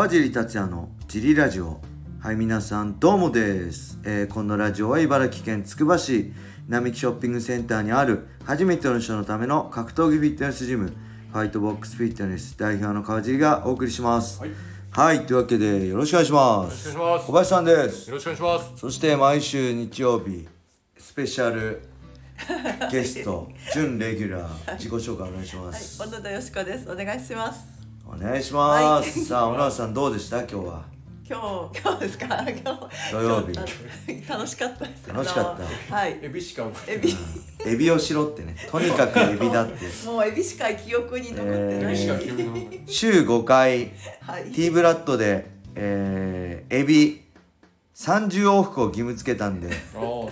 川尻達也のジリラジオ。はい皆さんどうもです、えーこのラジオは茨城県つくば市並木ショッピングセンターにある初めての人のための格闘技フィットネスジムファイトボックスフィットネス代表の川尻がお送りします。はい。はい、というわけでよろしくお願いします。よろしくお願いします。小林さんです。よろしくお願いします。そして毎週日曜日スペシャル ゲスト準レギュラー自己紹介お願いしまはい、す、小野田よしこです。お願いします。お願いします、はい。さあ小野さんどうでした？今日は。今日、今日ですか？今日。土曜日。楽しかったです。楽しかった。はい。エビしかエビ。エビをしろってね。とにかくエビだって。もうエビしか記憶に残ってない。エビしか記憶の週5回はい。T ブラッドで、えーエビ30往復を義務付けたんで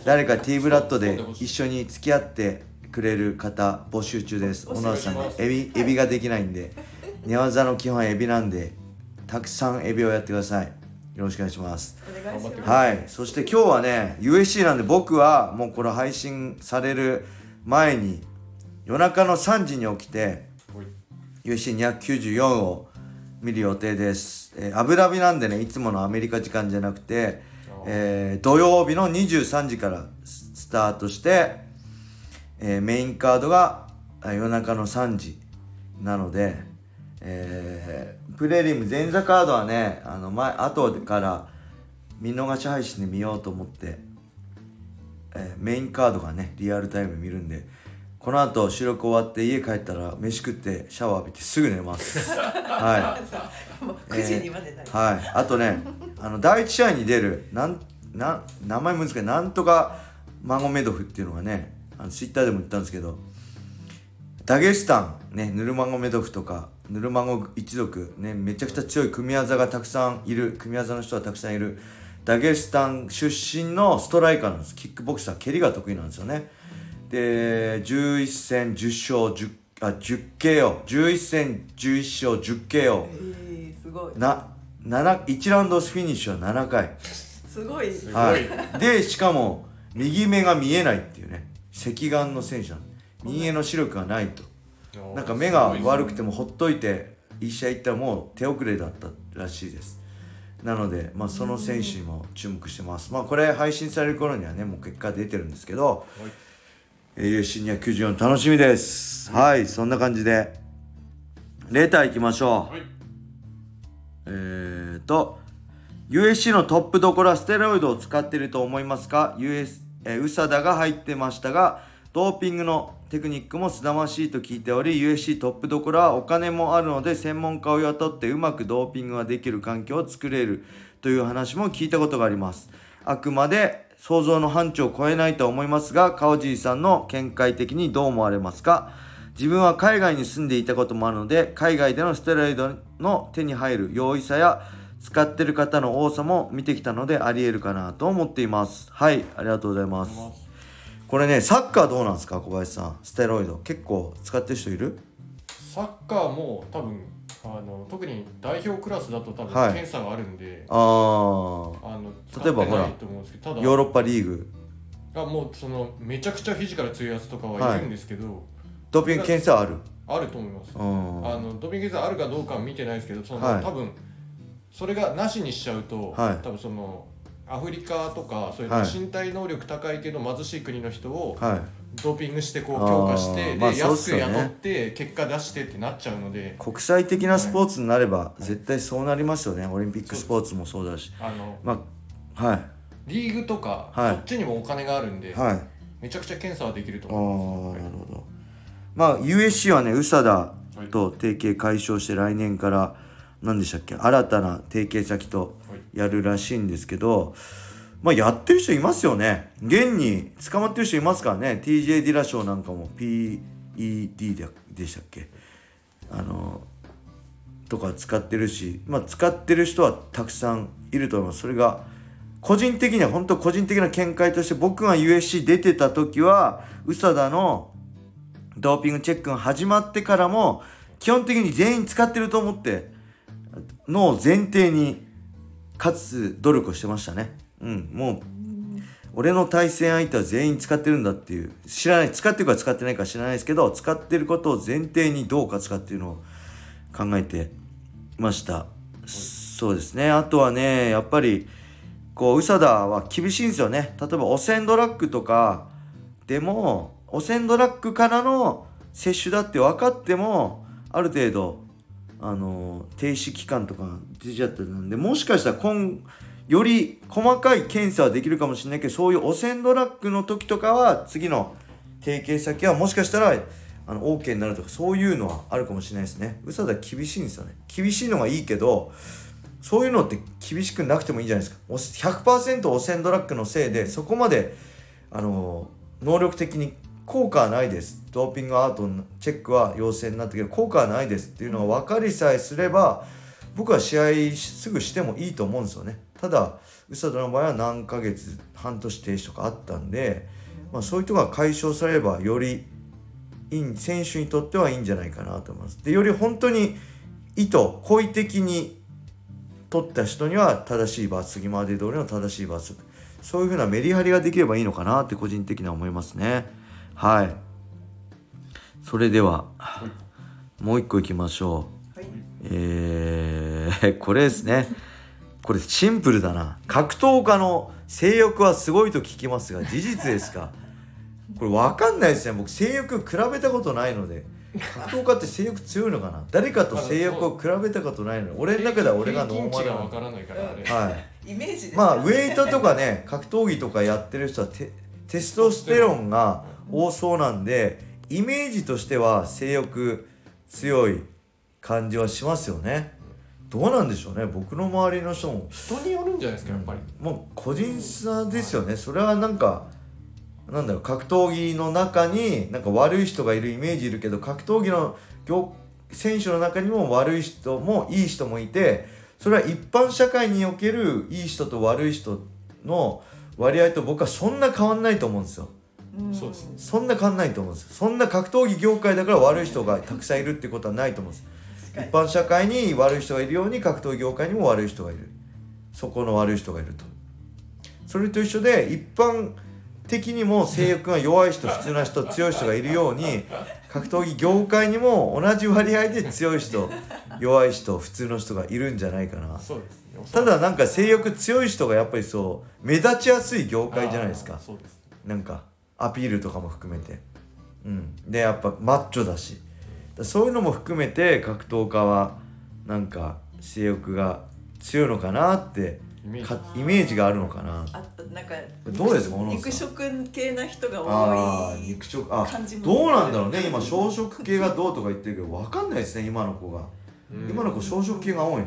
誰か T ブラッドで一緒に付き合ってくれる方募集中です。小野さんねエビエビができないんで寝技の基本はエビなんでたくさんエビをやってください。よろしくお願いします。お願いします。はい。そして今日はね USC なんで僕はもうこれ配信される前に夜中の3時に起きて USC294 を見る予定です、えーアブダビなんでねいつものアメリカ時間じゃなくて、えー土曜日の23時からススタートして、えーメインカードがあ夜中の3時なので、えープレリム前座カードはねあの前後から見逃し配信で見ようと思って、えーメインカードがねリアルタイム見るんでこの後収録終わって家帰ったら飯食ってシャワー浴びてすぐ寝ます。はい。も う九時にまで。はい、あとね、あの第一試合に出るなんなん名前難しい。なんとかマゴメドフっていうのがね、あのツイッターでも言ったんですけど、ダゲスタンねヌルマゴメドフとかヌルマゴ一族ねめちゃくちゃ強い組み技がたくさんいる組み技の人はたくさんいるダゲスタン出身のストライカーなんです。キックボクサー蹴りが得意なんですよね。で11戦10勝10あ 10KO 11戦11勝 10KO えー、すごい。な7 1ラウンドフィニッシュは7回、すごい。すごい。はい、でしかも右目が見えないっていうね赤眼の選手なの右目の視力がないとなんか目が悪くてもほっといて一試合行ったらもう手遅れだったらしいです。なので、まあ、その選手にも注目してます。まあこれ配信される頃にはねもう結果出てるんですけど、えー UFC294 楽しみです、はいそんな感じで。レターいきましょう、はい。えーと USC のトップどころはステロイドを使っていると思いますか？US、えー、ウサダが入ってましたがドーピングのテクニックも凄まじいと聞いており USC トップどころはお金もあるので専門家を雇ってうまくドーピングができる環境を作れるという話も聞いたことがあります。あくまで想像の範疇を超えないと思いますが川尻さんの見解的にどう思われますか？自分は海外に住んでいたこともあるので海外でのステロイドの手に入る容易さや使ってる方の多さも見てきたのでありえるかなと思っています。はいありがとうございます。これねサッカーどうなんですか小林さん？ステロイド。結構使ってる人いる？サッカーも多分あの特に代表クラスだと多分はい。検査があるんで、あー。あの例えばほら使ってないと思うんですけどただヨーロッパリーグ。あもうそのめちゃくちゃフィジカル強いやつとかはいるんですけど、ドーピング検査ある？あると思います。うん。あのドーピング検査あるかどうかは見てないですけどその、はい。多分それがなしにしちゃうと、はい。多分そのアフリカとかそういうはい。身体能力高いけど貧しい国の人をはい。ドーピングしてこう強化してで、まあそうっ安く雇って結果出してってなっちゃうので。国際的なスポーツになれば絶対そうなりますよね。オリンピックスポーツもそうだし。あのまあはい。リーグとか、はい。そっちにもお金があるんで、はい。めちゃくちゃ検査はできると思います。なるほど。まあ USC はね宇佐田と提携解消して来年から何でしたっけ？新たな提携先とやるらしいんですけどまあやってる人いますよね。現に捕まってる人いますからね。TJ ディラショーなんかも PED ででしたっけ？あのとか使ってるしまあ使ってる人はたくさんいると思います。それが個人的には本当個人的な見解として僕が USC 出てた時は宇佐田のドーピングチェックが始まってからも基本的に全員使ってると思ってのを前提に勝つ努力をしてましたね。うんもう俺の対戦相手は全員使ってるんだっていう知らない使ってるか使ってないか知らないですけど使ってることを前提にどう勝つかっていうのを考えてました。そうですね。あとはねやっぱりこう宇佐田は厳しいんですよね。例えば汚染ドラッグとかでも汚染ドラッグからの接種だって分かってもある程度あの停止期間とか出ちゃってるんでもしかしたら今より細かい検査はできるかもしれないけどそういう汚染ドラッグの時とかは次の提携先はもしかしたらあの OK になるとかそういうのはあるかもしれないですね。嘘だ厳しいんですよね。厳しいのがいいけどそういうのって厳しくなくてもいいじゃないですか。100%汚染ドラッグのせいでそこまであの能力的に効果はないです。ドーピングアートのチェックは陽性になったけど効果はないですっていうのが分かりさえすれば僕は試合すぐしてもいいと思うんですよね。ただ宇佐田の場合は何ヶ月半年停止とかあったんで、まあ、そういう人が解消されればよりいい選手にとってはいいんじゃないかなと思います。でより本当に意図好意的に取った人には正しい罰次まで通りの正しい罰則そういうふうなメリハリができればいいのかなって個人的には思いますね。はい。それでは、もう一個いきましょう。はい、えー、これですね。これシンプルだな。格闘家の性欲はすごいと聞きますが、事実ですか？これ分かんないですね。僕、性欲比べたことないので。格闘家って性欲強いのかな？誰かと性欲を比べたことないの俺の中では俺がノーマルはいイメージまあウェイトとかね格闘技とかやってる人はテテストステロンが多そうなんでイメージとしては性欲強い感じはしますよね。どうなんでしょうね。僕の周りの人も。人によるんじゃないですかやっぱり、もう個人差ですよね。それはなんかなんだろう格闘技の中になんか悪い人がいるイメージいるけど格闘技の選手の中にも悪い人もいい人もいてそれは一般社会におけるいい人と悪い人の割合と僕はそんな変わんないと思うんですよ。そうですね、そんな変わんないと思うんですそんな格闘技業界だから悪い人がたくさんいるってことはないと思うんです一般社会に悪い人がいるように格闘技業界にも悪い人がいる。そこの悪い人がいると。それと一緒で一般的にも性欲が弱い人普通な人強い人がいるように格闘技業界にも同じ割合で強い人弱い人普通の人がいるんじゃないかな。ただなんか性欲強い人がやっぱりそう目立ちやすい業界じゃないですか。なんかアピールとかも含めて。うん。でやっぱマッチョだし。そういうのも含めて格闘家はなんか性欲が強いのかなってイメージ。があるのかな。あなんかどうですか肉食系な人が多い肉食あどうなんだろうね。今小食系がどうとか言ってるけど分かんないですね今の子が。今の子小食系が多いの。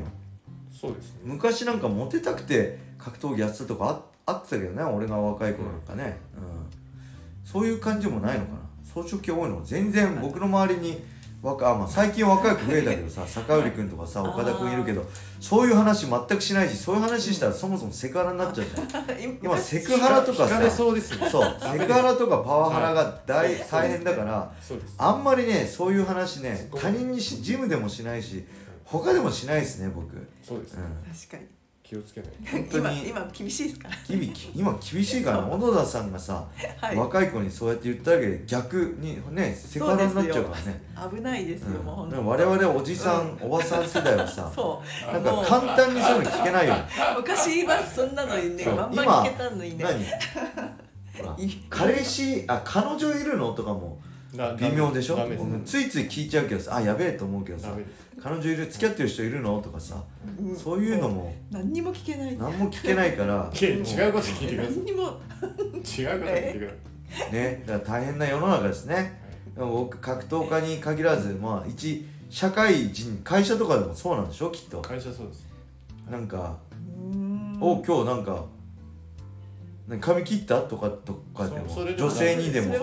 そうです、ね、昔なんかモテたくて格闘技やってたとかああってたけどね俺が若い頃なんかね、うんそういう感じもないのかな。草食系多いの全然僕の周りに若あ、まあ、最近若い子増えたけどさ坂売君とかさ岡田君いるけどそういう話全くしないしそういう話したらそもそもセクハラになっちゃうじゃん。今セクハラとかさそうです、ね、そうセクハラとかパワハラが大,、大変だからあんまりねそういう話ね他人にしジムでもしないし他でもしないですね僕。そうです、ね、うん、確かに気をつけない 今今厳しいですから今厳しいから小野田さんがさ、はい、若い子にそうやって言ったわけで逆にねセクハラになっちゃうからね。危ないですよ、うん、もう本我々おじさん、うん、おばさん世代はさ そう。なんか簡単にそういうの聞けないよ 昔はそんなのねバンバン聞けたのにね。彼氏あ彼女いるの？とかも微妙でしょ？ついつい聞いちゃうけどさあやべえと思うけどさ彼女いる付き合ってる人いるの？とかさ、うん、そういうのも何にも聞けない。何も聞けないから。違うこと聞いてください。何にも。違うこと聞いてください。ねだから大変な世の中ですね。僕格闘家に限らずまあ一社会人会社とかでもそうなんでしょ？きっと。会社そうです。なんかお今日なんか髪切ったとかとかでも女性にでも。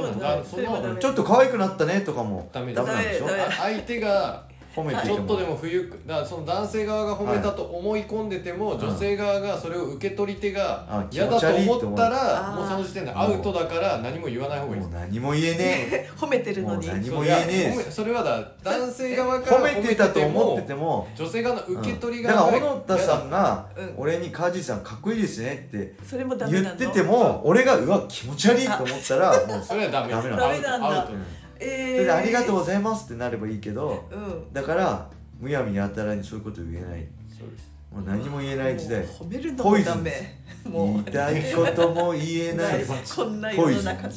ちょっと可愛くなったねとかもダメなんでしょ？相手が褒めてちょっとでも不愉だからその男性側が褒めたと思い込んでても、はい、女性側がそれを受け取り手が嫌だと思ったらもうその時点でアウトだから何も言わない方がいい。もう何も言えねえ。褒めてるのに。何も言えねえ。それはだ男性側から褒めてたと思ってても女性側の受け取りが、うん、だから小野田さんが俺に「梶さんかっこいいですね」って言ってても俺がうわ気持ち悪いと思ったらもうそれはダメ。ダメなんだえー、それで「ありがとうございます」ってなればいいけど、うん、だからむやみやたらにそういうこと言えない。そうです。もう何も言えない時代。褒めるのもダメ。もう。言いたいことも言えない。こんな世の中で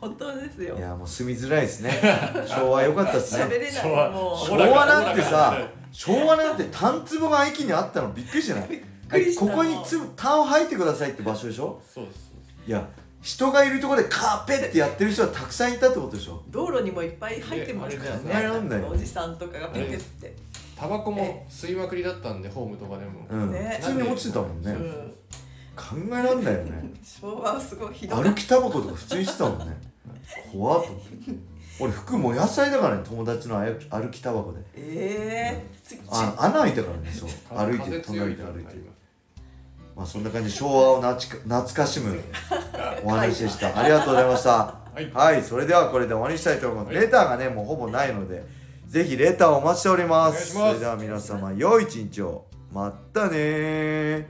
本当ですよ。いやもう住みづらいですね。昭和良かったですね。喋れないもう昭和なんてさ昭和なんて単壺が駅にあったのびっくりじゃない？ここにつ単を吐いてくださいって場所でしょ？そうです。いや人がいるところでカーペってやってる人はたくさんいたってことでしょ？道路にもいっぱい入ってましたよね。考えらんないおじさんとかがピクって。タバコも吸いまくりだったんでホームとかでも、うんね普通に落ちてたもんね、うん考えらんないよね昭和はすごいひどい歩きタバコとか普通にしてたもんね怖っと思って俺服も野菜だからね友達の歩歩きタバコでええー、あ穴開いたからねそう歩いて隣で歩いてまあそんな感じで昭和をなちか懐かしむお話でした。ありがとうございました。はい。はい、それではこれで終わりにしたいと思います、レターがねもうほぼないのでぜひレターをお待ちしております。ます。それでは皆様良い一日を。またねー